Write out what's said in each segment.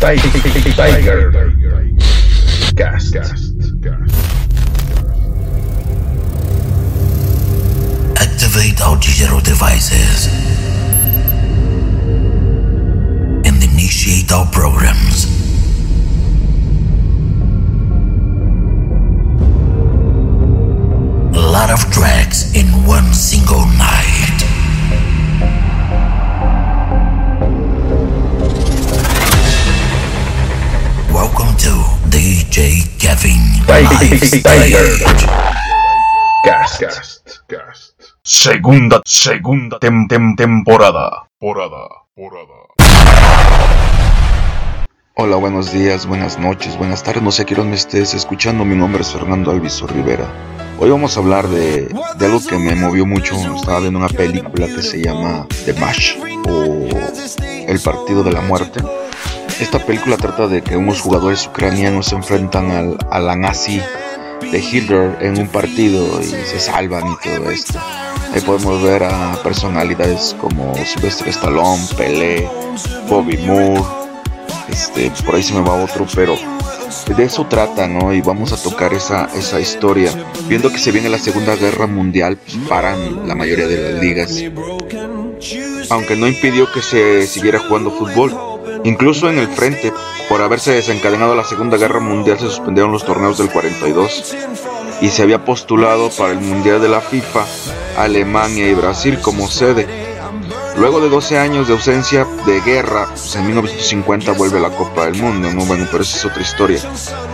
Tiger Cast. Activate our digital devices and initiate our programs. A lot of tracks in one single DJ Kevin Tiger Stage. Cast. Segunda, segunda tem, tem- temporada. Porada, porada. Hola, buenos días, buenas noches, buenas tardes, no sé a qué me estés escuchando, mi nombre es Fernando Alviso Rivera. Hoy vamos a hablar de, de algo que me movió mucho, estaba viendo una película que se llama The Match o El Partido de la Muerte. Esta película trata de que unos jugadores ucranianos se enfrentan al, a la nazi de Hitler en un partido y se salvan y todo esto. Ahí podemos ver a personalidades como Sylvester Stallone, Pelé, Bobby Moore, este, por ahí se me va otro, pero de eso trata, ¿no? Y vamos a tocar esa, esa historia. Viendo que se viene la Segunda Guerra Mundial, pues paran la mayoría de las ligas. Aunque no impidió que se siguiera jugando fútbol. Incluso en el frente, por haberse desencadenado la Segunda Guerra Mundial, se suspendieron los torneos del 42 y se había postulado para el Mundial de la FIFA Alemania y Brasil como sede. Luego de 12 años de ausencia de guerra, pues en 1950 vuelve la Copa del Mundo, ¿no? Bueno, pero esa es otra historia.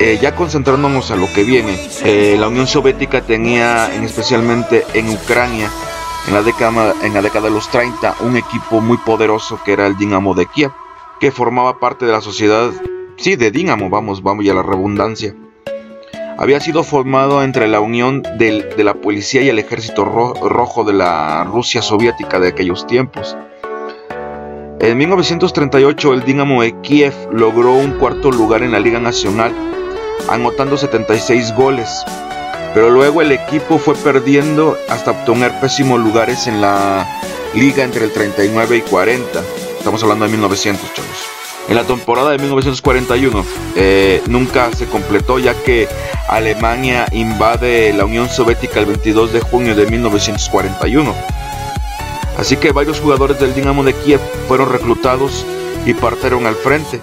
Eh, ya concentrándonos a lo que viene, eh, la Unión Soviética tenía, en, especialmente en Ucrania, en la, década, en la década de los 30, un equipo muy poderoso que era el Dinamo de Kiev, que formaba parte de la sociedad, sí, de Dinamo, vamos, vamos ya a la redundancia. Había sido formado entre la unión del- de la policía y el ejército ro- rojo de la Rusia soviética de aquellos tiempos. En 1938 el Dinamo de Kiev logró un cuarto lugar en la Liga Nacional, anotando 76 goles. Pero luego el equipo fue perdiendo hasta obtener pésimos lugares en la liga entre el 39 y 40. Estamos hablando de 1900, chavos. En la temporada de 1941 eh, nunca se completó ya que Alemania invade la Unión Soviética el 22 de junio de 1941. Así que varios jugadores del Dinamo de Kiev fueron reclutados y partieron al frente.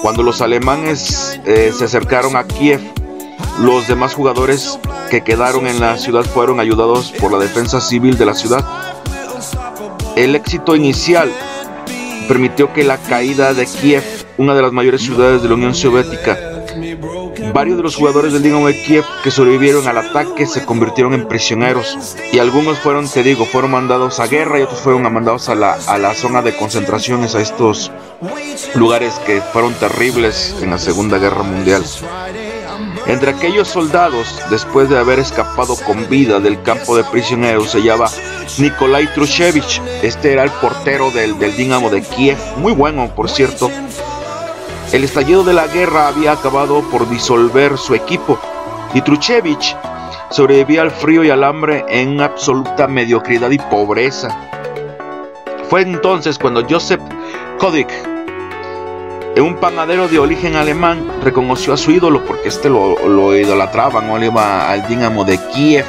Cuando los alemanes eh, se acercaron a Kiev, los demás jugadores que quedaron en la ciudad fueron ayudados por la defensa civil de la ciudad. El éxito inicial permitió que la caída de Kiev, una de las mayores ciudades de la Unión Soviética, varios de los jugadores del Dinamo de Kiev que sobrevivieron al ataque se convirtieron en prisioneros y algunos fueron, te digo, fueron mandados a guerra y otros fueron mandados a la, a la zona de concentraciones, a estos lugares que fueron terribles en la Segunda Guerra Mundial. Entre aquellos soldados, después de haber escapado con vida del campo de prisioneros, se llama Nikolai Trushevich. Este era el portero del, del Dinamo de Kiev, muy bueno, por cierto. El estallido de la guerra había acabado por disolver su equipo y Truchevich sobrevivía al frío y al hambre en absoluta mediocridad y pobreza. Fue entonces cuando Joseph Kodik, un panadero de origen alemán, reconoció a su ídolo porque este lo, lo idolatraba, no le iba al Dinamo de Kiev,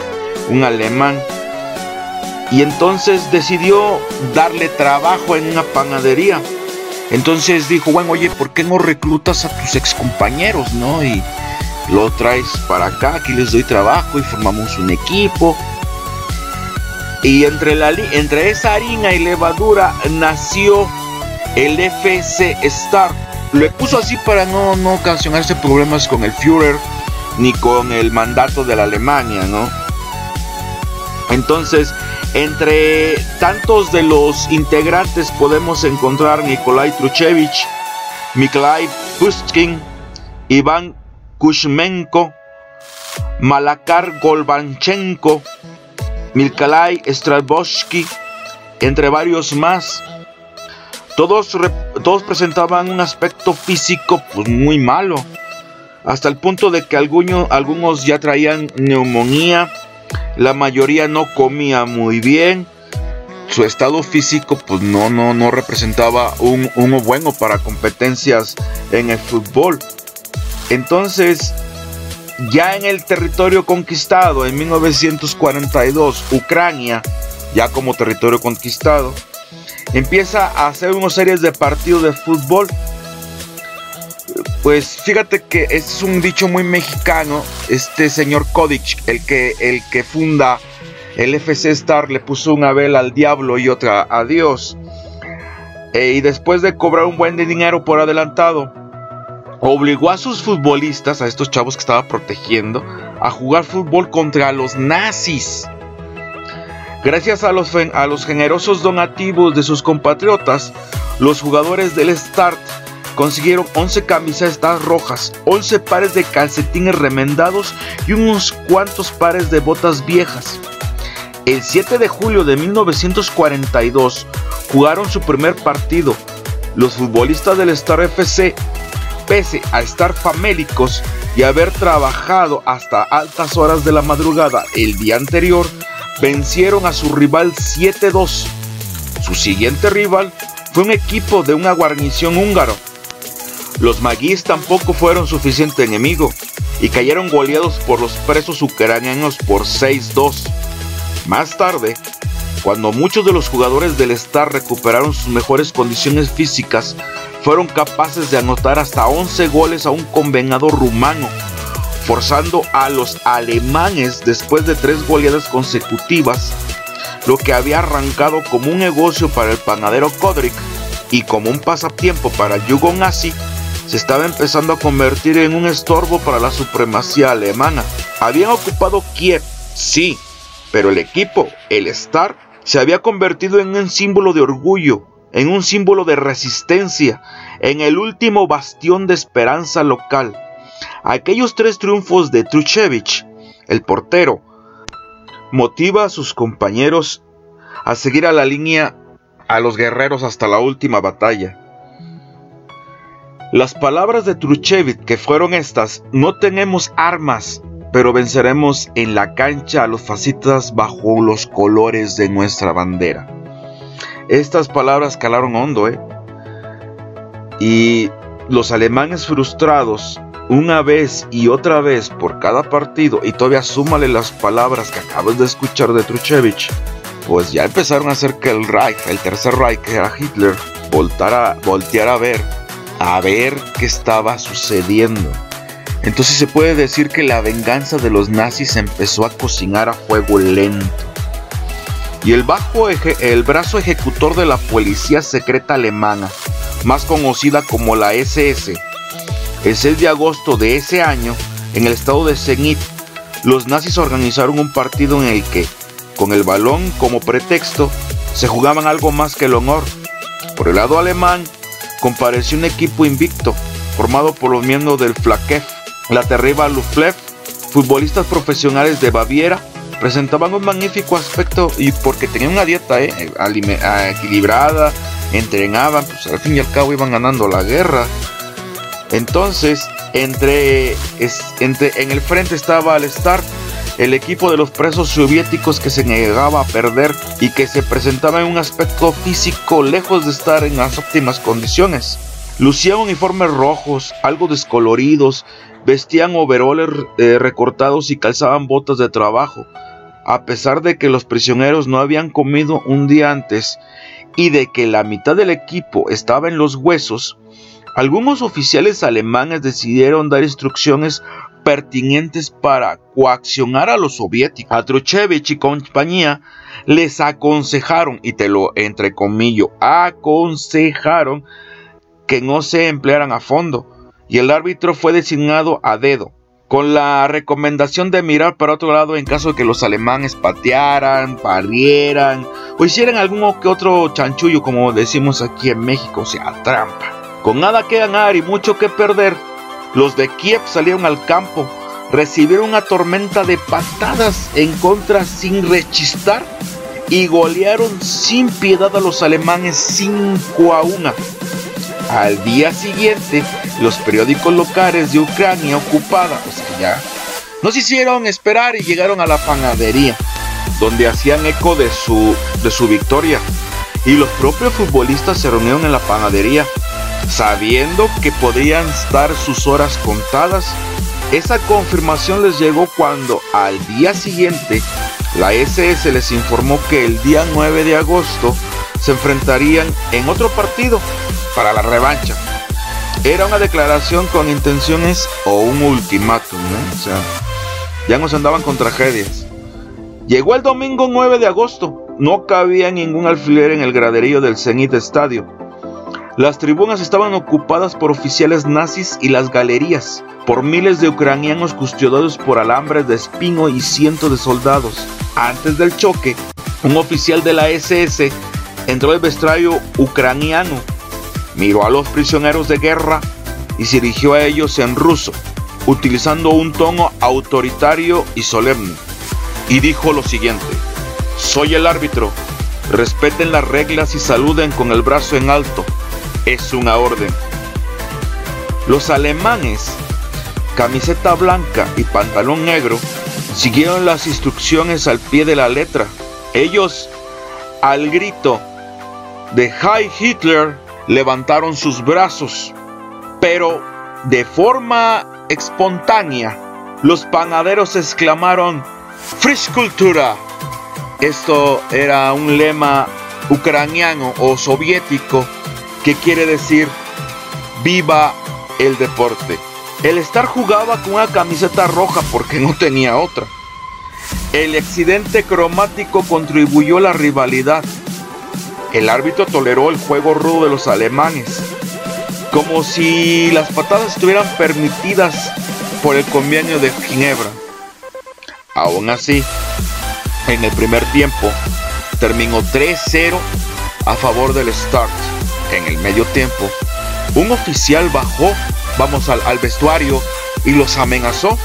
un alemán. Y entonces decidió darle trabajo en una panadería. Entonces dijo, bueno, oye, ¿por qué no reclutas a tus excompañeros, no? Y lo traes para acá, aquí les doy trabajo y formamos un equipo. Y entre, la, entre esa harina y levadura nació el FC Star. Le puso así para no, no ocasionarse problemas con el Führer ni con el mandato de la Alemania, ¿no? Entonces, entre tantos de los integrantes podemos encontrar Nikolai Truchevich, Miklai Pushkin, Iván Kushmenko, Malakar Golbanchenko, Milkalai Strabowski, entre varios más. Todos, todos presentaban un aspecto físico pues, muy malo, hasta el punto de que alguno- algunos ya traían neumonía, la mayoría no comía muy bien, su estado físico pues no, no, no representaba un, uno bueno para competencias en el fútbol. Entonces, ya en el territorio conquistado en 1942, Ucrania, ya como territorio conquistado, empieza a hacer una series de partidos de fútbol. Pues fíjate que es un dicho muy mexicano. Este señor Kodik, el que, el que funda el FC Star, le puso una vela al diablo y otra a Dios. E, y después de cobrar un buen de dinero por adelantado, obligó a sus futbolistas, a estos chavos que estaba protegiendo, a jugar fútbol contra los nazis. Gracias a los, a los generosos donativos de sus compatriotas, los jugadores del Start consiguieron 11 camisetas rojas, 11 pares de calcetines remendados y unos cuantos pares de botas viejas. El 7 de julio de 1942 jugaron su primer partido. Los futbolistas del Star FC, pese a estar famélicos y haber trabajado hasta altas horas de la madrugada el día anterior, vencieron a su rival 7-2. Su siguiente rival fue un equipo de una guarnición húngaro. Los maguís tampoco fueron suficiente enemigo y cayeron goleados por los presos ucranianos por 6-2. Más tarde, cuando muchos de los jugadores del Star recuperaron sus mejores condiciones físicas, fueron capaces de anotar hasta 11 goles a un convenado rumano forzando a los alemanes después de tres goleadas consecutivas, lo que había arrancado como un negocio para el panadero Kodrik y como un pasatiempo para el yugo nazi, se estaba empezando a convertir en un estorbo para la supremacía alemana. Habían ocupado Kiev, sí, pero el equipo, el Star, se había convertido en un símbolo de orgullo, en un símbolo de resistencia, en el último bastión de esperanza local. Aquellos tres triunfos de Truchevich, el portero, motiva a sus compañeros a seguir a la línea a los guerreros hasta la última batalla. Las palabras de Truchevich que fueron estas, no tenemos armas, pero venceremos en la cancha a los fascistas bajo los colores de nuestra bandera. Estas palabras calaron hondo, ¿eh? Y los alemanes frustrados una vez y otra vez por cada partido y todavía súmale las palabras que acabas de escuchar de Truchevich, pues ya empezaron a hacer que el Reich, el tercer Reich, que era Hitler, voltara, volteara a ver, a ver qué estaba sucediendo. Entonces se puede decir que la venganza de los nazis empezó a cocinar a fuego lento. Y el, bajo el brazo ejecutor de la policía secreta alemana, más conocida como la SS, el 6 de agosto de ese año, en el estado de Zenit, los nazis organizaron un partido en el que, con el balón como pretexto, se jugaban algo más que el honor. Por el lado alemán, compareció un equipo invicto, formado por los miembros del Flakef, la terrible Luftwaffe, futbolistas profesionales de Baviera, presentaban un magnífico aspecto y porque tenían una dieta eh, equilibrada, entrenaban, pues al fin y al cabo iban ganando la guerra. Entonces, entre, en el frente estaba al Star, el equipo de los presos soviéticos que se negaba a perder y que se presentaba en un aspecto físico lejos de estar en las óptimas condiciones. Lucían uniformes rojos, algo descoloridos, vestían overoles eh, recortados y calzaban botas de trabajo, a pesar de que los prisioneros no habían comido un día antes y de que la mitad del equipo estaba en los huesos, algunos oficiales alemanes decidieron dar instrucciones pertinentes para coaccionar a los soviéticos. A Truchevich y compañía les aconsejaron, y te lo entrecomillo, aconsejaron que no se emplearan a fondo, y el árbitro fue designado a dedo, con la recomendación de mirar para otro lado en caso de que los alemanes patearan, parieran o hicieran algún que otro chanchullo, como decimos aquí en México, o sea, trampa. Con nada que ganar y mucho que perder, los de Kiev salieron al campo, recibieron una tormenta de patadas en contra sin rechistar y golearon sin piedad a los alemanes 5 a 1. Al día siguiente, los periódicos locales de Ucrania ocupada, o sea, ya, nos hicieron esperar y llegaron a la panadería. donde hacían eco de su, de su victoria. Y los propios futbolistas se reunieron en la panadería, sabiendo que podrían estar sus horas contadas. Esa confirmación les llegó cuando al día siguiente la SS les informó que el día 9 de agosto se enfrentarían en otro partido para la revancha. Era una declaración con intenciones o un ultimátum, O sea, ya nos andaban con tragedias. Llegó el domingo 9 de agosto. No cabía ningún alfiler en el graderío del Zenit Estadio. Las tribunas estaban ocupadas por oficiales nazis y las galerías por miles de ucranianos custodiados por alambres de espino y cientos de soldados. Antes del choque, un oficial de la SS entró al vestuario ucraniano, miró a los prisioneros de guerra y se dirigió a ellos en ruso, utilizando un tono autoritario y solemne, y dijo lo siguiente, soy el árbitro, respeten las reglas y saluden con el brazo en alto, es una orden. Los alemanes, camiseta blanca y pantalón negro, siguieron las instrucciones al pie de la letra. Ellos, al grito de High Hitler levantaron sus brazos, pero de forma espontánea los panaderos exclamaron Frisch Cultura. Esto era un lema ucraniano o soviético que quiere decir viva el deporte. El Star jugaba con una camiseta roja porque no tenía otra. El accidente cromático contribuyó a la rivalidad el árbitro toleró el juego rudo de los alemanes, como si las patadas estuvieran permitidas por el convenio de Ginebra. Aún así, en el primer tiempo terminó 3-0 a favor del Start. En el medio tiempo, un oficial bajó, vamos al, vestuario y los amenazó,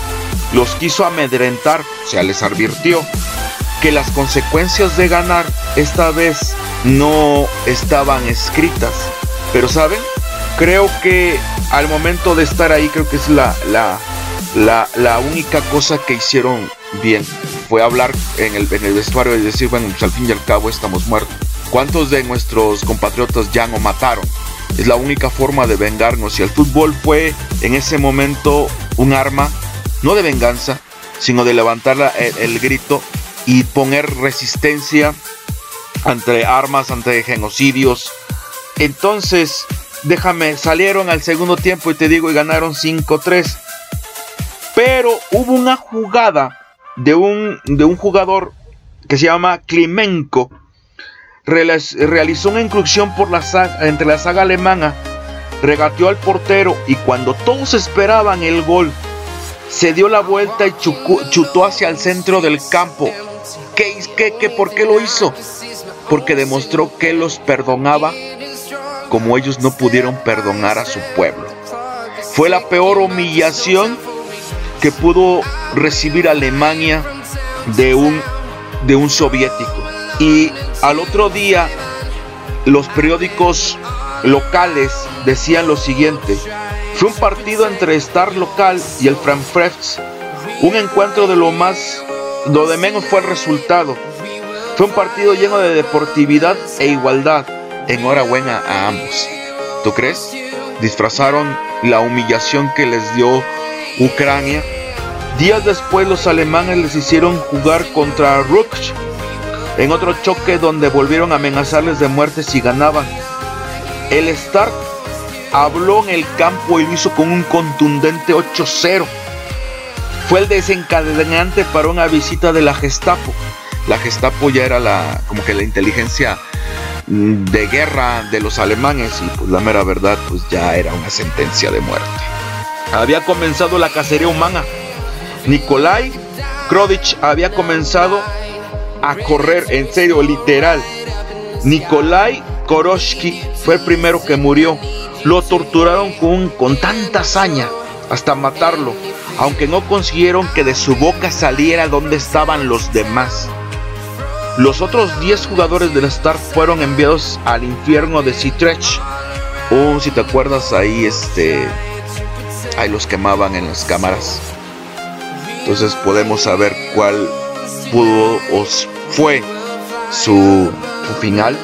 los quiso amedrentar, o sea, les advirtió que las consecuencias de ganar esta vez no estaban escritas. Pero saben, creo que al momento de estar ahí, creo que es la, la, la, única cosa que hicieron bien. Fue hablar en el, en el vestuario y decir, bueno, pues al fin y al cabo estamos muertos. ¿Cuántos de nuestros compatriotas ya nos mataron? Es la única forma de vengarnos. Y el fútbol fue en ese momento un arma, no de venganza, sino de levantar el, grito y poner resistencia ante armas, ante genocidios. Entonces, déjame, salieron al segundo tiempo y te digo, y ganaron 5-3. Pero hubo una jugada de un, de un jugador que se llama Klimenko. Realizó una incursión por la entre la saga alemana, regateó al portero y cuando todos esperaban el gol, se dio la vuelta y chutó hacia el centro del campo. ¿Qué, qué, qué, ¿Por qué lo hizo? porque demostró que los perdonaba como ellos no pudieron perdonar a su pueblo. Fue la peor humillación que pudo recibir Alemania de un, de un soviético. Y al otro día los periódicos locales decían lo siguiente. Fue un partido entre Star Local y el Frankfurt. Un encuentro de lo más, lo de menos fue el resultado. Fue un partido lleno de deportividad e igualdad. Enhorabuena a ambos. ¿Tú crees? Disfrazaron la humillación que les dio Ucrania. Días después los alemanes les hicieron jugar contra Rukh en otro choque donde volvieron a amenazarles de muerte si ganaban. El Start habló en el campo y lo hizo con un contundente 8-0. Fue el desencadenante para una visita de la Gestapo la Gestapo ya era la, como que la inteligencia mm, de guerra de los alemanes y pues la mera verdad pues ya era una sentencia de muerte. Había comenzado la cacería humana. Nikolai Krodich había comenzado a correr, en serio, literal. Nikolai Koroshki fue el primero que murió. Lo torturaron con, con tanta hazaña hasta matarlo, aunque no consiguieron que de su boca saliera donde estaban los demás. Los otros 10 jugadores del Star fueron enviados al infierno de Citrech. Oh, si te acuerdas, ahí este. Ahí los quemaban en las cámaras. Entonces podemos saber cuál pudo fue su, final.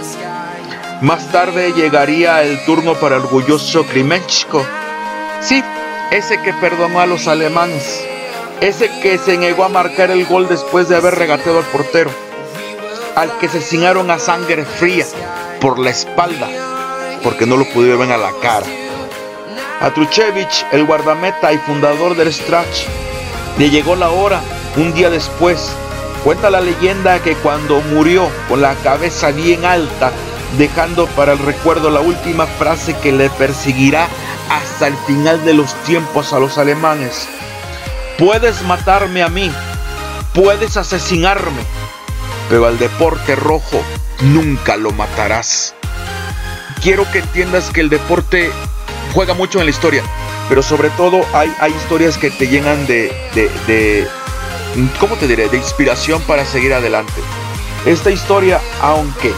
Más tarde llegaría el turno para el orgulloso Krimenchko. Sí, ese que perdonó a los alemanes. Ese que se negó a marcar el gol después de haber regateado al portero. Al que se asesinaron a sangre fría por la espalda. Porque no lo pudieron ver a la cara. A Truchevich, el guardameta y fundador del Strach, le llegó la hora un día después. Cuenta la leyenda que cuando murió con la cabeza bien alta, dejando para el recuerdo la última frase que le perseguirá hasta el final de los tiempos a los alemanes. Puedes matarme a mí, puedes asesinarme, pero al deporte rojo nunca lo matarás. Quiero que entiendas que el deporte juega mucho en la historia, pero sobre todo hay, hay historias que te llenan de, de, de, ¿cómo te diré?, de inspiración para seguir adelante. Esta historia, aunque,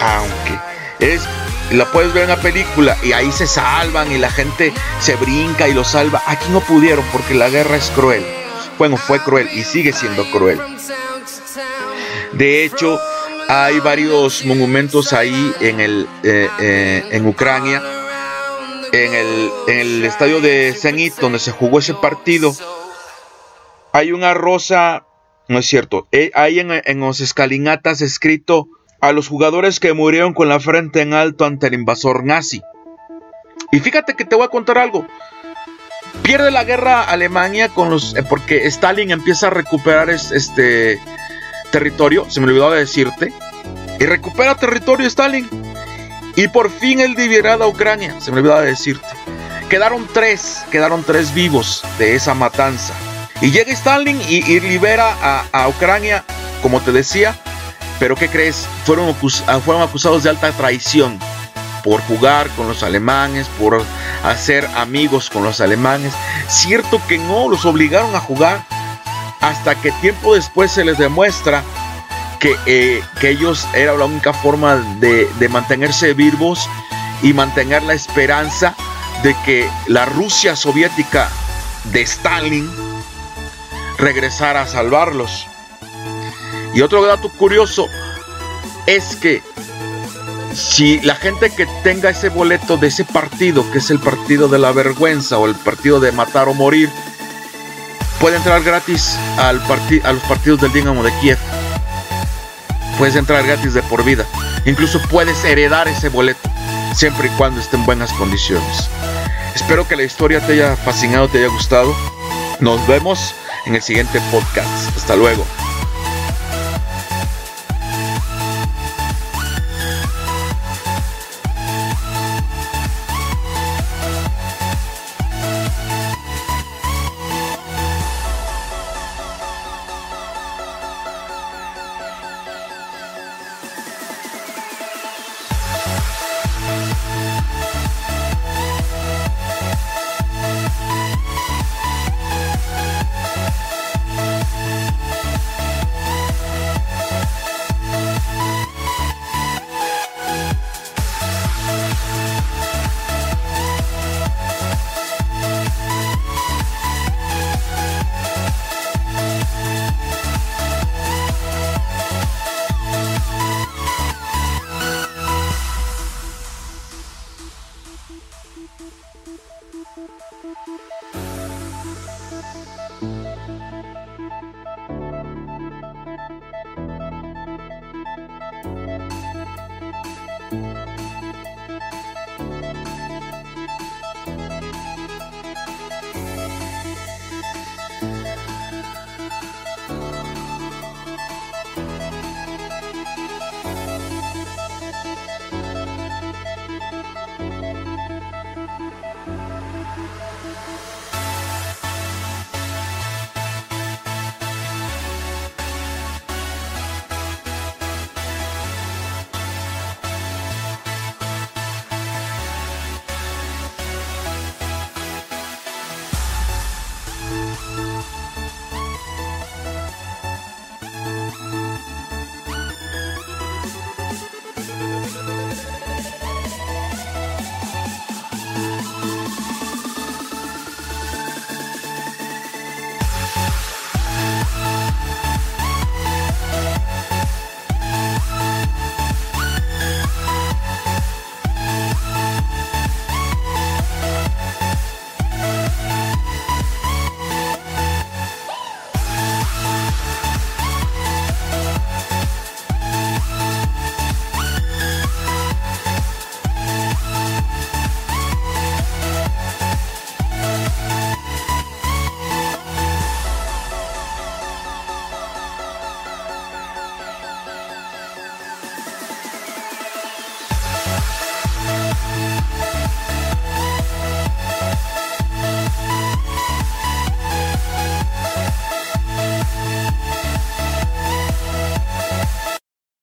aunque, es, la puedes ver en la película y ahí se salvan y la gente se brinca y lo salva. Aquí no pudieron porque la guerra es cruel. Bueno, fue cruel y sigue siendo cruel. De hecho, hay varios monumentos ahí en, el, eh, eh, en Ucrania en el, en el estadio de Zenit, donde se jugó ese partido, hay una rosa, no es cierto, eh, hay en, en los escalinatas escrito a los jugadores que murieron con la frente en alto ante el invasor nazi. Y fíjate que te voy a contar algo. Pierde la guerra Alemania con los, eh, porque Stalin empieza a recuperar este territorio, se me olvidó de decirte, y recupera territorio Stalin. Y por fin él a Ucrania, se me olvidaba decirte. Quedaron tres, quedaron tres vivos de esa matanza. Y llega Stalin y, y libera a, Ucrania, como te decía. Pero ¿qué crees? Fueron, fueron acusados de alta traición por jugar con los alemanes, por hacer amigos con los alemanes. Cierto que no, los obligaron a jugar hasta que tiempo después se les demuestra que, eh, que ellos era la única forma de, de, mantenerse vivos y mantener la esperanza de que la Rusia soviética de Stalin regresara a salvarlos. Y otro dato curioso es que si la gente que tenga ese boleto de ese partido, que es el partido de la vergüenza o el partido de matar o morir, puede entrar gratis al a los partidos del Dinamo de Kiev puedes entrar gratis de por vida. Incluso puedes heredar ese boleto, siempre y cuando esté en buenas condiciones. Espero que la historia te haya fascinado, te haya gustado. Nos vemos en el siguiente podcast. Hasta luego. Thank you.